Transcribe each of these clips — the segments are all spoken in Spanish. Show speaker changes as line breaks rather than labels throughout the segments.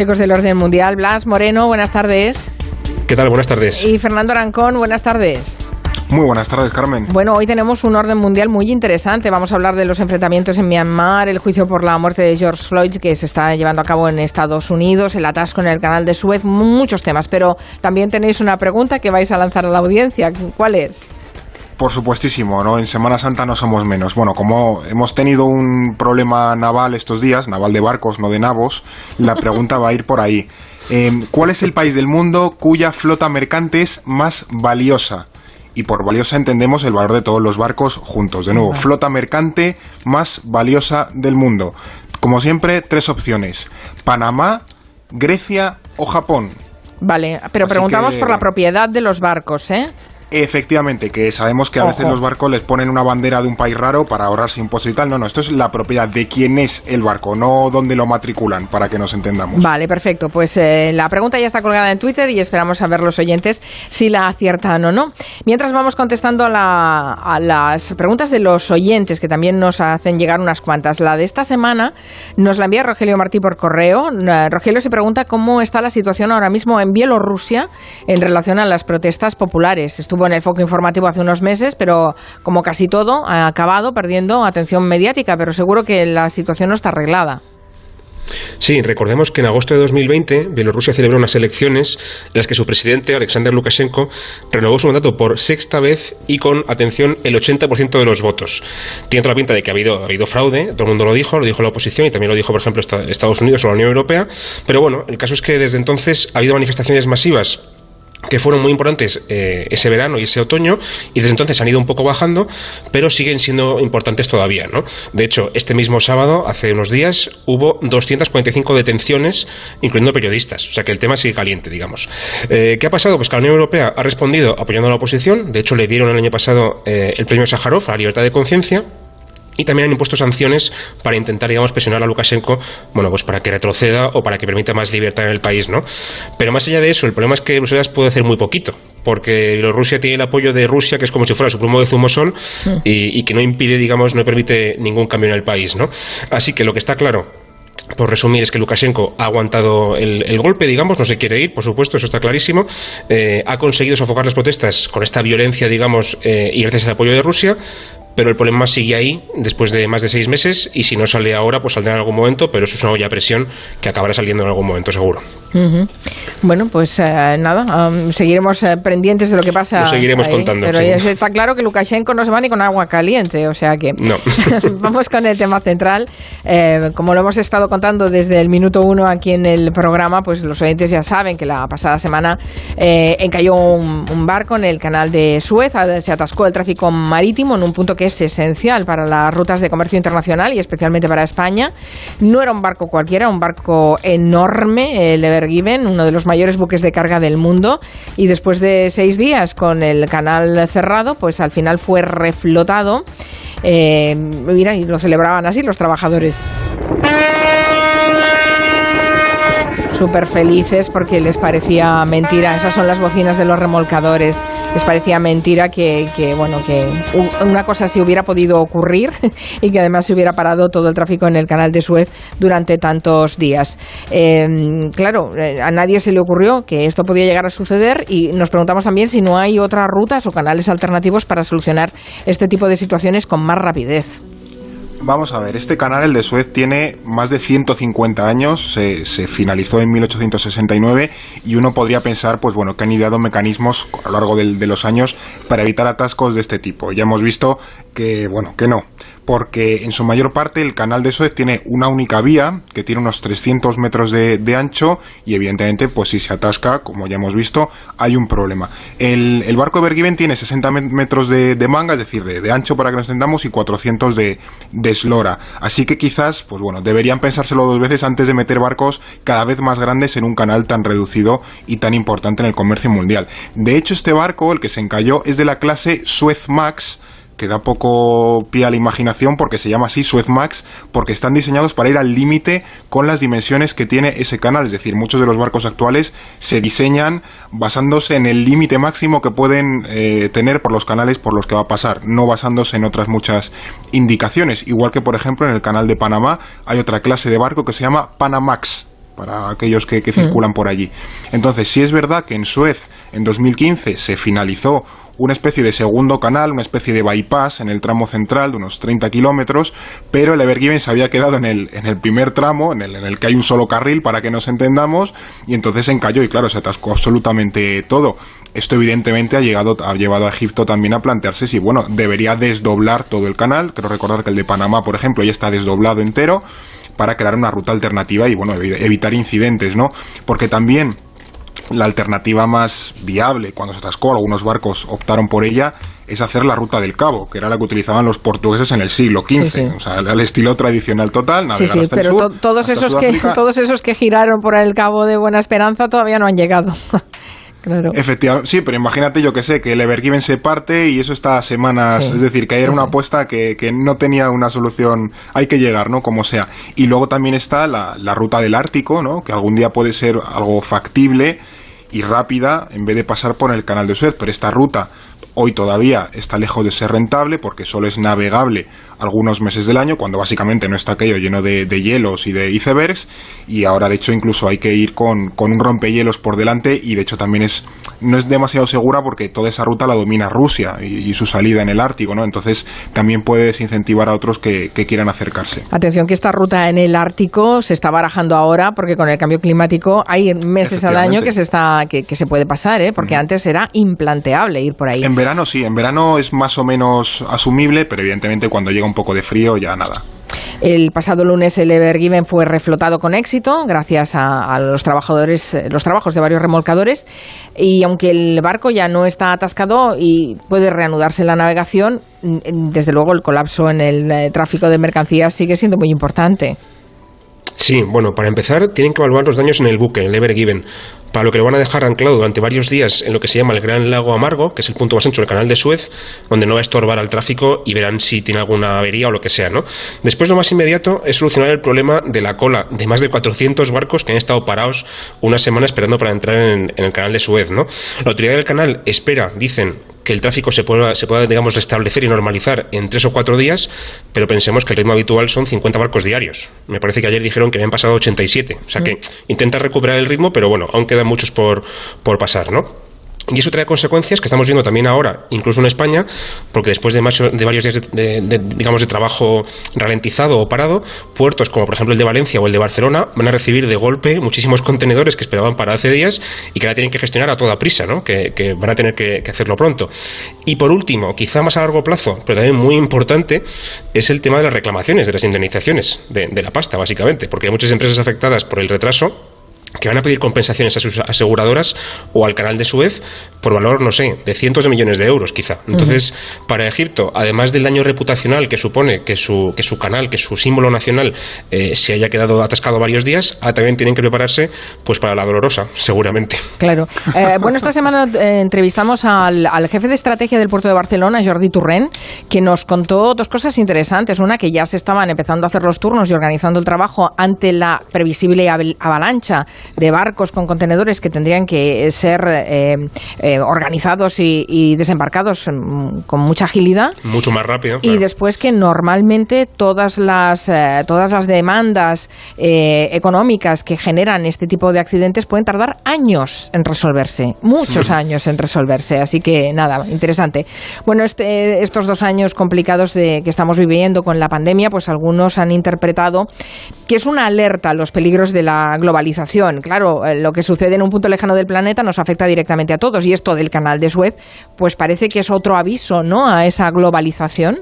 Chicos del orden mundial, Blas Moreno, buenas tardes.
¿Qué tal? Buenas tardes.
Y Fernando Arancón, buenas tardes.
Muy buenas tardes, Carmen.
Bueno, hoy tenemos un orden mundial muy interesante. Vamos a hablar de los enfrentamientos en Myanmar, el juicio por la muerte de George Floyd que se está llevando a cabo en Estados Unidos, el atasco en el canal de Suez, muchos temas. Pero también tenéis una pregunta que vais a lanzar a la audiencia. ¿Cuál es?
Por supuestísimo, ¿no? En Semana Santa no somos menos. Bueno, como hemos tenido un problema naval estos días, naval de barcos, no de navos, la pregunta va a ir por ahí. Eh, ¿Cuál es el país del mundo cuya flota mercante es más valiosa? Y por valiosa entendemos el valor de todos los barcos juntos. De nuevo, flota mercante más valiosa del mundo. Como siempre, tres opciones. Panamá, Grecia o Japón.
Vale, pero
Así
preguntamos
que-
por la propiedad de los barcos, ¿eh?
Efectivamente, que sabemos que a veces los barcos les ponen una bandera de un país raro para ahorrarse impuestos y tal. No, no, esto es la propiedad de quién es el barco, no dónde lo matriculan, para que nos entendamos.
Vale, perfecto. Pues eh, la pregunta ya está colgada en Twitter y esperamos a ver los oyentes si la aciertan o no. Mientras vamos contestando a, la- a las preguntas de los oyentes, que también nos hacen llegar unas cuantas. La de esta semana nos la envía Rogelio Martí por correo. Eh, Rogelio se pregunta cómo está la situación ahora mismo en Bielorrusia en relación a las protestas populares. Estuvo en el foco informativo hace unos meses, pero como casi todo, ha acabado perdiendo atención mediática, pero seguro que la situación no está arreglada.
Sí, recordemos que en agosto de 2020 Bielorrusia celebró unas elecciones en las que su presidente, Alexander Lukashenko, renovó su mandato por sexta vez y con, atención, el 80% de los votos. Tiene toda la pinta de que ha habido, ha habido fraude, todo el mundo lo dijo, lo dijo la oposición y también lo dijo, por ejemplo, esta- Estados Unidos o la Unión Europea. Pero bueno, el caso es que desde entonces ha habido manifestaciones masivas que fueron muy importantes eh, ese verano y ese otoño y desde entonces han ido un poco bajando pero siguen siendo importantes todavía ¿no? de hecho este mismo sábado hace unos días hubo 245 detenciones incluyendo periodistas o sea que el tema sigue caliente digamos Eh, ¿qué ha pasado? pues que la Unión Europea ha respondido apoyando a la oposición de hecho le dieron el año pasado eh, el premio Sájarov a la libertad de conciencia y también han impuesto sanciones para intentar, digamos, presionar a Lukashenko, bueno, pues para que retroceda o para que permita más libertad en el país, ¿no? Pero más allá de eso, el problema es que Bruselas puede hacer muy poquito, porque Bielorrusia tiene el apoyo de Rusia, que es como si fuera su plomo de zumosol, y, y que no impide, digamos, no permite ningún cambio en el país, ¿no? Así que lo que está claro por resumir, es que Lukashenko ha aguantado el, el golpe, digamos, no se quiere ir, por supuesto, eso está clarísimo. Eh, ha conseguido sofocar las protestas con esta violencia, digamos, eh, y gracias al apoyo de Rusia, pero el problema sigue ahí después de más de seis meses y si no sale ahora, pues saldrá en algún momento, pero eso es una olla a presión que acabará saliendo en algún momento, seguro.
Bueno, pues eh, nada, am, seguiremos eh, pendientes de lo que pasa.
Lo seguiremos
ahí.
contando,
Pero
sí.
ya está claro que Lukashenko no se va ni con agua caliente, o sea que.
No.
Vamos con el tema central. Eh, como lo hemos estado contando desde el minuto uno aquí en el programa, pues los oyentes ya saben que la pasada semana encalló un, un barco en el canal de Suez, se atascó el tráfico marítimo en un punto que es esencial para las rutas de comercio internacional y especialmente para España. No era un barco cualquiera, un barco enorme, el Ever Given, uno de los mayores buques de carga del mundo. Y después de seis días con el canal cerrado, pues al final fue reflotado. Eh, mira, y lo celebraban así los trabajadores. Súper felices porque les parecía mentira. Esas son las bocinas de los remolcadores. Les parecía mentira que, que, bueno, que una cosa así hubiera podido ocurrir y que además se hubiera parado todo el tráfico en el canal de Suez durante tantos días. Eh, claro, eh, a nadie se le ocurrió que esto podía llegar a suceder y nos preguntamos también si no hay otras rutas o canales alternativos para solucionar este tipo de situaciones con más rapidez.
Vamos a ver, este canal, el de Suez, tiene más de 150 años, se, finalizó en 1869 y uno podría pensar, pues bueno, que han ideado mecanismos a lo largo de los años para evitar atascos de este tipo. Ya hemos visto que, bueno, que no, porque en su mayor parte el canal de Suez tiene una única vía que tiene unos 300 metros de, de ancho y evidentemente, pues si se atasca, como ya hemos visto, hay un problema. El, el barco Ever Given tiene 60 met- metros de, de manga, es decir, de, de ancho para que nos entendamos, y 400 de, de eslora. Así que quizás, pues bueno, deberían pensárselo dos veces antes de meter barcos cada vez más grandes en un canal tan reducido y tan importante en el comercio mundial. De hecho, este barco, el que se encalló, es de la clase Suez Max, que da poco pie a la imaginación porque se llama así Suez Max, porque están diseñados para ir al límite con las dimensiones que tiene ese canal. Es decir, muchos de los barcos actuales se diseñan basándose en el límite máximo que pueden eh, tener por los canales por los que va a pasar, no basándose en otras muchas indicaciones. Igual que, por ejemplo, en el canal de Panamá hay otra clase de barco que se llama Panamax para aquellos que, que circulan por allí. Entonces, si es verdad que en Suez en 2015 se finalizó una especie de segundo canal, una especie de bypass en el tramo central de unos 30 kilómetros, pero el Evergiven se había quedado en el, en el primer tramo, en el, en el que hay un solo carril para que nos entendamos, y entonces se encalló y claro, se atascó absolutamente todo. Esto evidentemente ha, llegado, ha llevado a Egipto también a plantearse si, bueno, debería desdoblar todo el canal. Quiero recordar que el de Panamá, por ejemplo, ya está desdoblado entero para crear una ruta alternativa y, bueno, evitar incidentes, ¿no? Porque también la alternativa más viable cuando se atascó, algunos barcos optaron por ella, es hacer la ruta del Cabo, que era la que utilizaban los portugueses en el siglo XV, o sea, al estilo tradicional total, navegar hasta
pero
el sur,
todos esos que todos esos que giraron por el Cabo de Buena Esperanza todavía no han llegado. Claro.
Efectivamente, sí, pero imagínate, yo que sé, que el Evergiven se parte y eso está semanas, es decir, que era una apuesta que, que, no tenía una solución, hay que llegar, ¿no? Como sea. Y luego también está la, la ruta del Ártico, ¿no? Que algún día puede ser algo factible y rápida en vez de pasar por el canal de Suez, pero esta ruta hoy todavía está lejos de ser rentable porque solo es navegable algunos meses del año, cuando básicamente no está aquello lleno de, hielos y de icebergs, y ahora de hecho incluso hay que ir con, con, un rompehielos por delante y de hecho también es no es demasiado segura porque toda esa ruta la domina Rusia y, su salida en el Ártico, ¿no? Entonces también puede desincentivar a otros que, quieran acercarse.
Atención que esta ruta en el Ártico se está barajando ahora porque con el cambio climático hay meses al año que se está que, se puede pasar, ¿eh? Porque antes era implanteable ir por ahí.
En verano sí, en verano es más o menos asumible, pero evidentemente cuando llega un poco de frío ya nada.
El pasado lunes el Evergiven fue reflotado con éxito gracias a, los trabajadores, los trabajos de varios remolcadores y aunque el barco ya no está atascado y puede reanudarse la navegación, desde luego el colapso en el eh, tráfico de mercancías sigue siendo muy importante.
Sí, bueno, para empezar tienen que evaluar los daños en el buque, en el Evergiven, para lo que lo van a dejar anclado durante varios días en lo que se llama el Gran Lago Amargo, que es el punto más ancho del canal de Suez, donde no va a estorbar al tráfico y verán si tiene alguna avería o lo que sea, ¿no? Después lo más inmediato es solucionar el problema de la cola de más de 400 barcos que han estado parados una semana esperando para entrar en, el canal de Suez, ¿no? La autoridad del canal espera, dicen, que el tráfico se pueda, se pueda, digamos, restablecer y normalizar en tres o cuatro días, pero pensemos que el ritmo habitual son 50 barcos diarios. Me parece que ayer dijeron que habían pasado 87. O sea que mm. intenta recuperar el ritmo, pero bueno, aún quedan muchos por, por pasar, ¿no? Y eso trae consecuencias que estamos viendo también ahora, incluso en España, porque después de, de varios días de, digamos, de trabajo ralentizado o parado, puertos como por ejemplo el de Valencia o el de Barcelona van a recibir de golpe muchísimos contenedores que esperaban para hace días y que ahora tienen que gestionar a toda prisa, ¿no? que, van a tener que, hacerlo pronto. Y por último, quizá más a largo plazo, pero también muy importante, es el tema de las reclamaciones, de las indemnizaciones de la pasta, básicamente, porque hay muchas empresas afectadas por el retraso que van a pedir compensaciones a sus aseguradoras o al canal de Suez por valor, no sé, de cientos de millones de euros quizá. Entonces, para Egipto, además del daño reputacional que supone que su, que su canal, que su símbolo nacional eh, se haya quedado atascado varios días, ah, también tienen que prepararse pues para la dolorosa, seguramente.
Claro. Eh, bueno, esta semana eh, entrevistamos al, al, jefe de estrategia del puerto de Barcelona, Jordi Turren, que nos contó dos cosas interesantes. Una, que ya se estaban empezando a hacer los turnos y organizando el trabajo ante la previsible avalancha de barcos con contenedores que tendrían que ser eh, eh, organizados y, desembarcados mm, con mucha agilidad.
Mucho más rápido.
Y después que normalmente todas las, eh, todas las demandas económicas que generan este tipo de accidentes pueden tardar años en resolverse, muchos años en resolverse. Así que nada, interesante. Bueno, este, estos dos años complicados de, que estamos viviendo con la pandemia, pues algunos han interpretado que es una alerta a los peligros de la globalización Claro, eh, lo que sucede en un punto lejano del planeta nos afecta directamente a todos y esto del canal de Suez, pues parece que es otro aviso, ¿no? A esa globalización.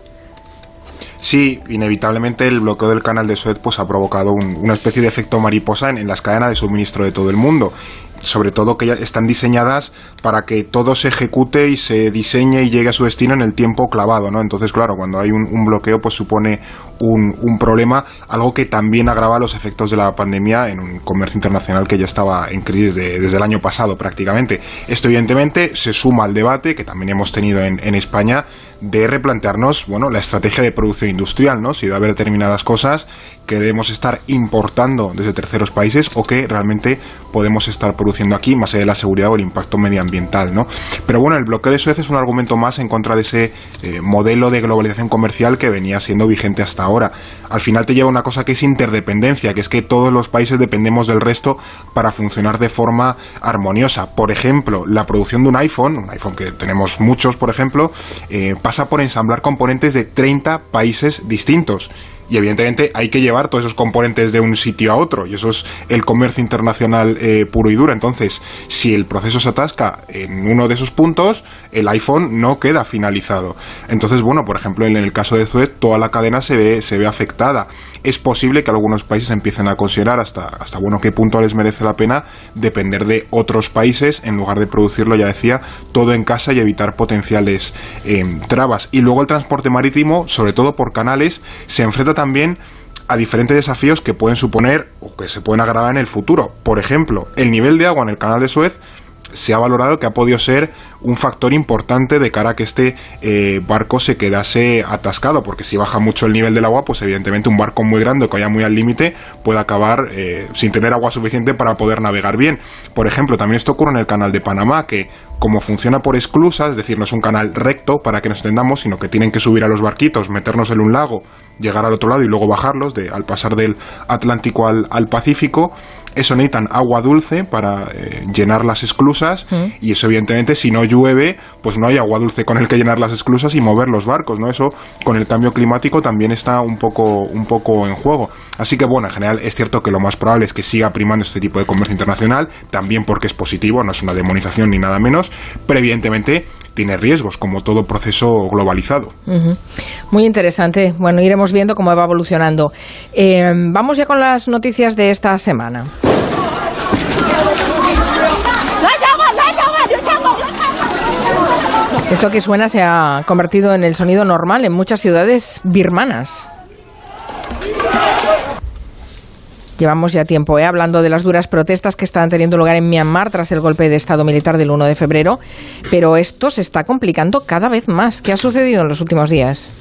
Sí, inevitablemente el bloqueo del canal de Suez pues, ha provocado una especie de efecto mariposa en, las cadenas de suministro de todo el mundo sobre todo que ya están diseñadas para que todo se ejecute y se diseñe y llegue a su destino en el tiempo clavado, ¿no? Entonces, claro, cuando hay un, bloqueo, pues supone un, problema, algo que también agrava los efectos de la pandemia en un comercio internacional que ya estaba en crisis desde el año pasado prácticamente. Esto, evidentemente, se suma al debate que también hemos tenido en, en España de replantearnos, bueno, la estrategia de producción industrial, ¿no? Si va a haber determinadas cosas que debemos estar importando desde terceros países o que realmente podemos estar produciendo aquí, más allá de la seguridad o el impacto medioambiental, ¿no? Pero bueno, el bloqueo de Suez es un argumento más en contra de ese eh, modelo de globalización comercial que venía siendo vigente hasta ahora. Al final te lleva una cosa que es interdependencia, que es que todos los países dependemos del resto para funcionar de forma armoniosa. Por ejemplo, la producción de un iPhone, un iPhone que tenemos muchos, por ejemplo, eh, pasa por ensamblar componentes de 30 países distintos y evidentemente hay que llevar todos esos componentes de un sitio a otro y eso es el comercio internacional eh, puro y duro. Entonces, si el proceso se atasca en uno de esos puntos, el iPhone no queda finalizado. Entonces, bueno, por ejemplo, en el caso de Suez, toda la cadena se ve, se ve afectada. Es posible que algunos países empiecen a considerar hasta, hasta bueno qué punto les merece la pena depender de otros países en lugar de producirlo, ya decía, todo en casa y evitar potenciales eh, trabas. Y luego el transporte marítimo, sobre todo por canales, se enfrenta también a diferentes desafíos que pueden suponer o que se pueden agravar en el futuro. Por ejemplo, el nivel de agua en el canal de Suez se ha valorado que ha podido ser un factor importante de cara a que este eh, barco se quedase atascado, porque si baja mucho el nivel del agua, pues evidentemente un barco muy grande que vaya muy al límite puede acabar eh, sin tener agua suficiente para poder navegar bien. Por ejemplo, también esto ocurre en el canal de Panamá, que como funciona por esclusas, es decir, no es un canal recto para que nos entendamos, sino que tienen que subir a los barquitos, meternos en un lago, llegar al otro lado y luego bajarlos de, al pasar del Atlántico al, al Pacífico, eso necesitan agua dulce para eh, llenar las esclusas mm. y eso evidentemente si no llueve pues no hay agua dulce con el que llenar las esclusas y mover los barcos, ¿no? Eso con el cambio climático también está un poco, un poco en juego. Así que bueno, en general es cierto que lo más probable es que siga primando este tipo de comercio internacional, también porque es positivo, no es una demonización ni nada menos, pero evidentemente tiene riesgos, como todo proceso globalizado.
Muy interesante. Bueno, iremos viendo cómo va evolucionando. Eh, vamos ya con las noticias de esta semana. Esto que suena se ha convertido en el sonido normal en muchas ciudades birmanas. Llevamos ya tiempo ¿eh? hablando de las duras protestas que están teniendo lugar en Myanmar tras el golpe de Estado militar del 1 de febrero, pero esto se está complicando cada vez más. ¿Qué ha sucedido en los últimos días?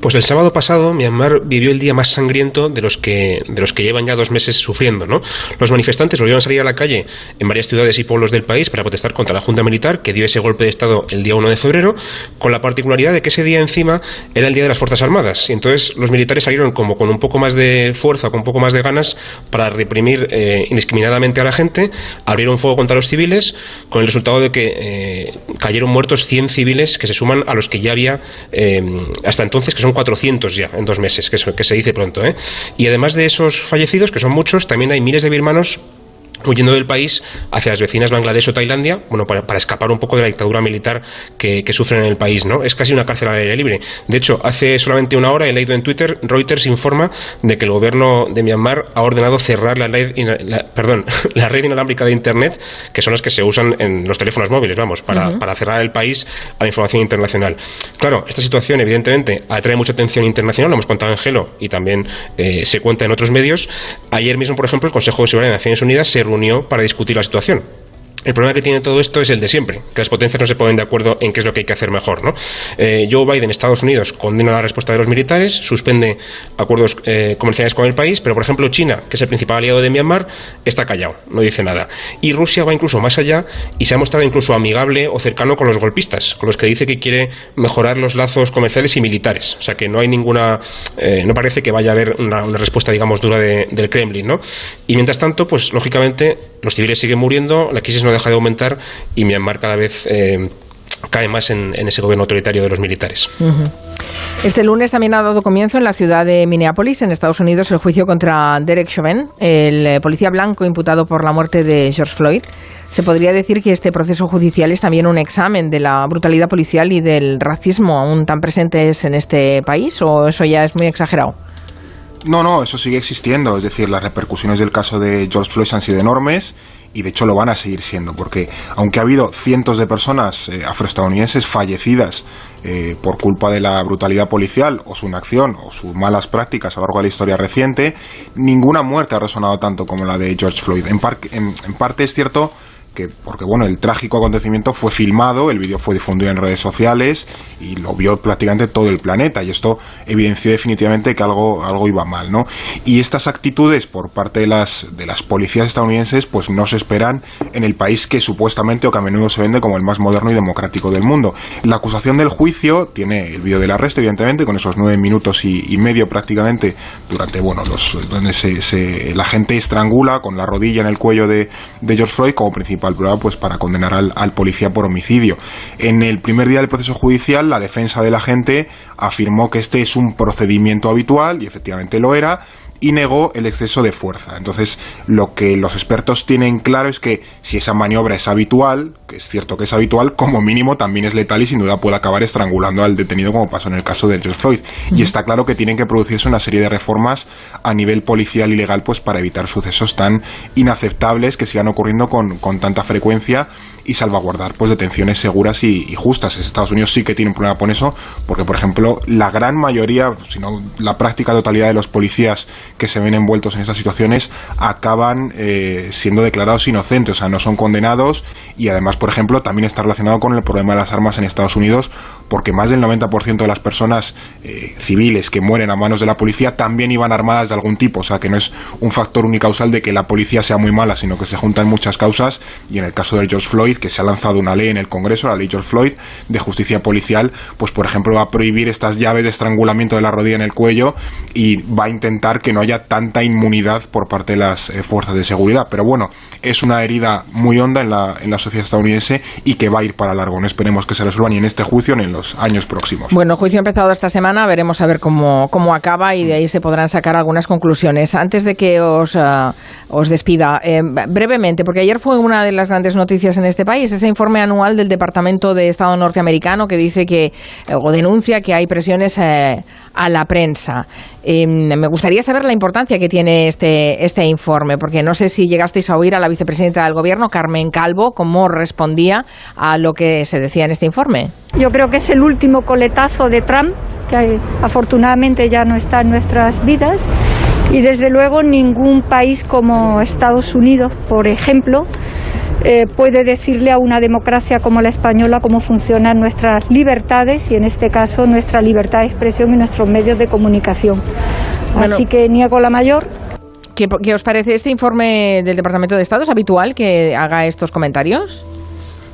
Pues el sábado pasado Myanmar vivió el día más sangriento de los que de los que llevan ya dos meses sufriendo, ¿no? Los manifestantes volvieron a salir a la calle en varias ciudades y pueblos del país para protestar contra la junta militar que dio ese golpe de estado el día 1 de febrero, con la particularidad de que ese día encima era el día de las fuerzas armadas y entonces los militares salieron como con un poco más de fuerza, con un poco más de ganas para reprimir eh, indiscriminadamente a la gente, abrieron fuego contra los civiles, con el resultado de que eh, cayeron muertos 100 civiles que se suman a los que ya había eh, hasta entonces que son 400 ya en dos meses, que, que se dice pronto. ¿eh? Y además de esos fallecidos, que son muchos, también hay miles de birmanos huyendo del país hacia las vecinas Bangladesh o Tailandia, bueno, para, escapar un poco de la dictadura militar que, sufren en el país, ¿no? Es casi una cárcel al aire libre. De hecho, hace solamente una hora he leído en Twitter, Reuters informa de que el gobierno de Myanmar ha ordenado cerrar la red, perdón, la red inalámbrica de Internet, que son las que se usan en los teléfonos móviles, vamos, para, para cerrar el país a la información internacional. Claro, esta situación, evidentemente, atrae mucha atención internacional, lo hemos contado en Gelo y también eh, se cuenta en otros medios. Ayer mismo, por ejemplo, el Consejo de Seguridad de Naciones Unidas se reunió para discutir la situación. El problema que tiene todo esto es el de siempre, que las potencias no se ponen de acuerdo en qué es lo que hay que hacer mejor. ¿no? Eh, Joe Biden, Estados Unidos, condena la respuesta de los militares, suspende acuerdos eh, comerciales con el país, pero por ejemplo China, que es el principal aliado de Myanmar, está callado, no dice nada. Y Rusia va incluso más allá y se ha mostrado incluso amigable o cercano con los golpistas, con los que dice que quiere mejorar los lazos comerciales y militares. O sea que no hay ninguna, eh, no parece que vaya a haber una, respuesta, digamos, dura del Kremlin. ¿no? Y mientras tanto, pues lógicamente los civiles siguen muriendo, la crisis no deja de aumentar y Myanmar cada vez eh, cae más en, ese gobierno autoritario de los militares.
Este lunes también ha dado comienzo en la ciudad de Minneapolis, en Estados Unidos, el juicio contra Derek Chauvin, el eh, policía blanco imputado por la muerte de George Floyd. Se podría decir que este proceso judicial es también un examen de la brutalidad policial y del racismo aún tan presentes en este país, o eso ya es muy exagerado.
No, no, eso sigue existiendo. Es decir, las repercusiones del caso de George Floyd han sido enormes y de hecho lo van a seguir siendo, porque aunque ha habido cientos de personas eh, afroestadounidenses fallecidas eh, por culpa de la brutalidad policial o su inacción o sus malas prácticas a lo largo de la historia reciente, ninguna muerte ha resonado tanto como la de George Floyd. En, en parte es cierto que, porque bueno, el trágico acontecimiento fue filmado, el vídeo fue difundido en redes sociales y lo vio prácticamente todo el planeta y esto evidenció definitivamente que algo, algo iba mal, ¿no? Y estas actitudes por parte de las, de las policías estadounidenses pues no se esperan en el país que supuestamente o que a menudo se vende como el más moderno y democrático del mundo. La acusación del juicio tiene el vídeo del arresto, evidentemente, con esos nueve minutos y, medio prácticamente durante, bueno, los donde se, la gente estrangula con la rodilla en el cuello de, George Floyd como principal pues para condenar al, al policía por homicidio. En el primer día del proceso judicial, la defensa de la gente afirmó que este es un procedimiento habitual y efectivamente lo era y negó el exceso de fuerza. Entonces, lo que los expertos tienen claro es que si esa maniobra es habitual, que es cierto que es habitual, como mínimo también es letal y sin duda puede acabar estrangulando al detenido como pasó en el caso de George Floyd. Y está claro que tienen que producirse una serie de reformas a nivel policial y legal pues para evitar sucesos tan inaceptables que sigan ocurriendo con, con tanta frecuencia y salvaguardar pues detenciones seguras y, justas. Estados Unidos sí que tiene un problema con eso, porque por ejemplo la gran mayoría, si no la práctica totalidad de los policías que se ven envueltos en estas situaciones acaban eh, siendo declarados inocentes, o sea, no son condenados y además, por ejemplo, también está relacionado con el problema de las armas en Estados Unidos, porque más del 90% de las personas eh, civiles que mueren a manos de la policía también iban armadas de algún tipo, o sea, que no es un factor unicausal de que la policía sea muy mala, sino que se juntan muchas causas y en el caso de George Floyd que se ha lanzado una ley en el Congreso, la ley George Floyd, de justicia policial, pues por ejemplo va a prohibir estas llaves de estrangulamiento de la rodilla en el cuello y va a intentar que no haya tanta inmunidad por parte de las eh, fuerzas de seguridad. Pero bueno, es una herida muy honda en la, en la sociedad estadounidense y que va a ir para largo. No esperemos que se resuelva ni en este juicio ni en los años próximos.
Bueno, el juicio ha empezado esta semana, veremos a ver cómo, cómo acaba y de ahí se podrán sacar algunas conclusiones. Antes de que os, eh, os despida, eh, brevemente, porque ayer fue una de las grandes noticias en este país, ese informe anual del Departamento de Estado norteamericano que dice que, eh, o denuncia que hay presiones eh, a la prensa. Em, me gustaría saber la importancia que tiene este, este informe, porque no sé si llegasteis a oír a la vicepresidenta del Gobierno, Carmen Calvo, cómo respondía a lo que se decía en este informe.
Yo creo que es el último coletazo de Trump, que afortunadamente ya no está en nuestras vidas. Y desde luego ningún país como Estados Unidos, por ejemplo, eh, puede decirle a una democracia como la española cómo funcionan nuestras libertades y en este caso nuestra libertad de expresión y nuestros medios de comunicación. Así que niego la mayor.
¿Qué, ¿Qué os parece este informe del Departamento de Estado? ¿Es habitual que haga estos comentarios?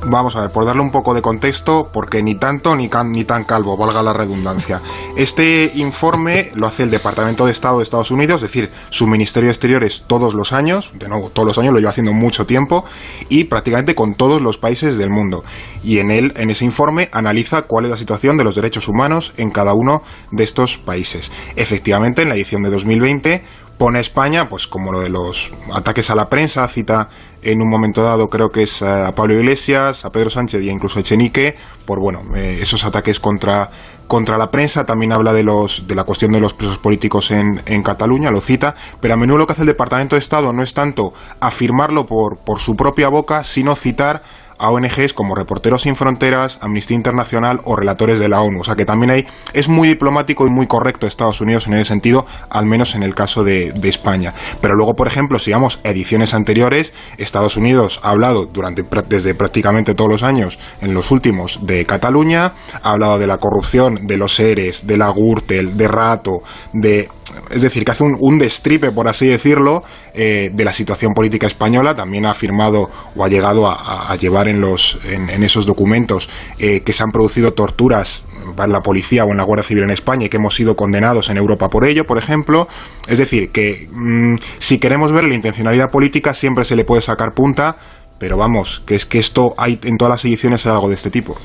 Vamos a ver, por darle un poco de contexto, porque ni tanto ni, ni tan calvo, valga la redundancia. Este informe lo hace el Departamento de Estado de Estados Unidos, es decir, su Ministerio de Exteriores todos los años, de nuevo, todos los años, lo lleva haciendo mucho tiempo, y prácticamente con todos los países del mundo. Y en él, en ese informe, analiza cuál es la situación de los derechos humanos en cada uno de estos países. Efectivamente, en la edición de 2020 pone España, pues como lo de los ataques a la prensa, cita en un momento dado creo que es a Pablo Iglesias, a Pedro Sánchez y incluso a Echenique, por bueno, eh, esos ataques contra, contra la prensa, también habla de los de la cuestión de los presos políticos en, en Cataluña, lo cita, pero a menudo lo que hace el Departamento de Estado no es tanto afirmarlo por, por su propia boca, sino citar a ONGs como Reporteros Sin Fronteras, Amnistía Internacional o relatores de la ONU. O sea que también hay, es muy diplomático y muy correcto Estados Unidos en ese sentido, al menos en el caso de, España. Pero luego, por ejemplo, si vamos ediciones anteriores, Estados Unidos ha hablado durante, desde prácticamente todos los años, en los últimos, de Cataluña, ha hablado de la corrupción, de los seres, de la Gürtel, de Rato, de es decir, que hace un, destripe, por así decirlo, eh, de la situación política española. También ha afirmado o ha llegado a, llevar en, los, en, esos documentos eh, que se han producido torturas en la policía o en la Guardia Civil en España y que hemos sido condenados en Europa por ello, por ejemplo. Es decir, que mm, si queremos ver la intencionalidad política siempre se le puede sacar punta pero vamos, que es que esto hay en todas las ediciones hay algo de este tipo.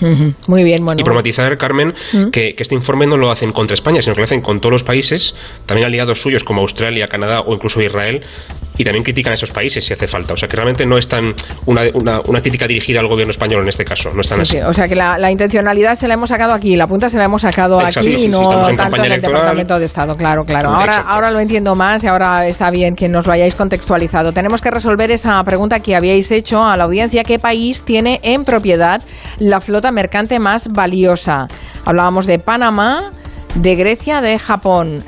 Muy bien, bueno.
Y problematizar, Carmen, que, este informe no lo hacen contra España, sino que lo hacen con todos los países, también aliados suyos como Australia, Canadá o incluso Israel, y también critican a esos países si hace falta. O sea que realmente no es tan una, una, crítica dirigida al gobierno español en este caso, no están así.
o sea que la, intencionalidad se la hemos sacado aquí, la punta se la hemos sacado aquí y no tanto en el Departamento de Estado, claro, claro. Ahora, ahora lo entiendo más y ahora está bien que nos lo hayáis contextualizado. Tenemos que resolver esa pregunta que habíais hecho a la audiencia, ¿qué país tiene en propiedad la flota mercante más valiosa? Hablábamos de Panamá, de Grecia, de Japón.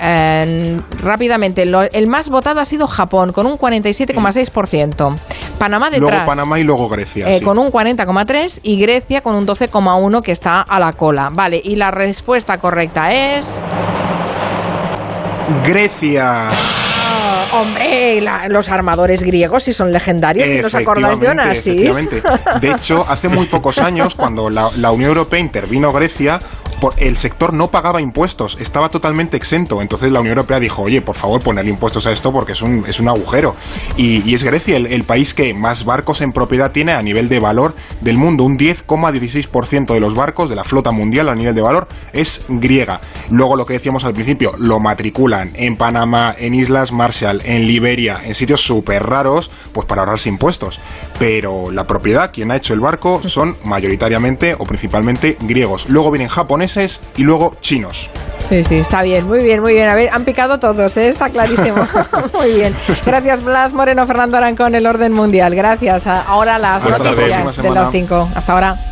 rápidamente, el más votado ha sido Japón, con un 47,6%. Panamá detrás.
Luego Panamá y luego Grecia.
Eh,
sí.
Con un 40,3 y Grecia con un 12,1 que está a la cola. Vale, y la respuesta correcta es...
Grecia.
Hombre, la- los armadores griegos si son legendarios, ¿y nos acordáis de Onassis?
efectivamente. De hecho, hace muy pocos años, cuando la, la Unión Europea intervino Grecia, por- el sector no pagaba impuestos, estaba totalmente exento. Entonces la Unión Europea dijo, oye, por favor, poner impuestos a esto porque es un, es un agujero. Y, y es Grecia el, el país que más barcos en propiedad tiene a nivel de valor del mundo. Un 10,16% de los barcos de la flota mundial a nivel de valor es griega. Luego lo que decíamos al principio, lo matriculan en Panamá, en Islas Marshall, en Liberia, en sitios súper raros, pues para ahorrarse impuestos. Pero la propiedad, quien ha hecho el barco, son mayoritariamente o principalmente griegos. Luego vienen japoneses y luego chinos.
Sí, sí, está bien, muy bien, muy bien. A ver, han picado todos, ¿eh? está clarísimo. muy bien. Gracias, Blas Moreno, Fernando Arancón, el orden mundial. Gracias. Ahora las
Hasta
noticias de las. 5. Hasta ahora.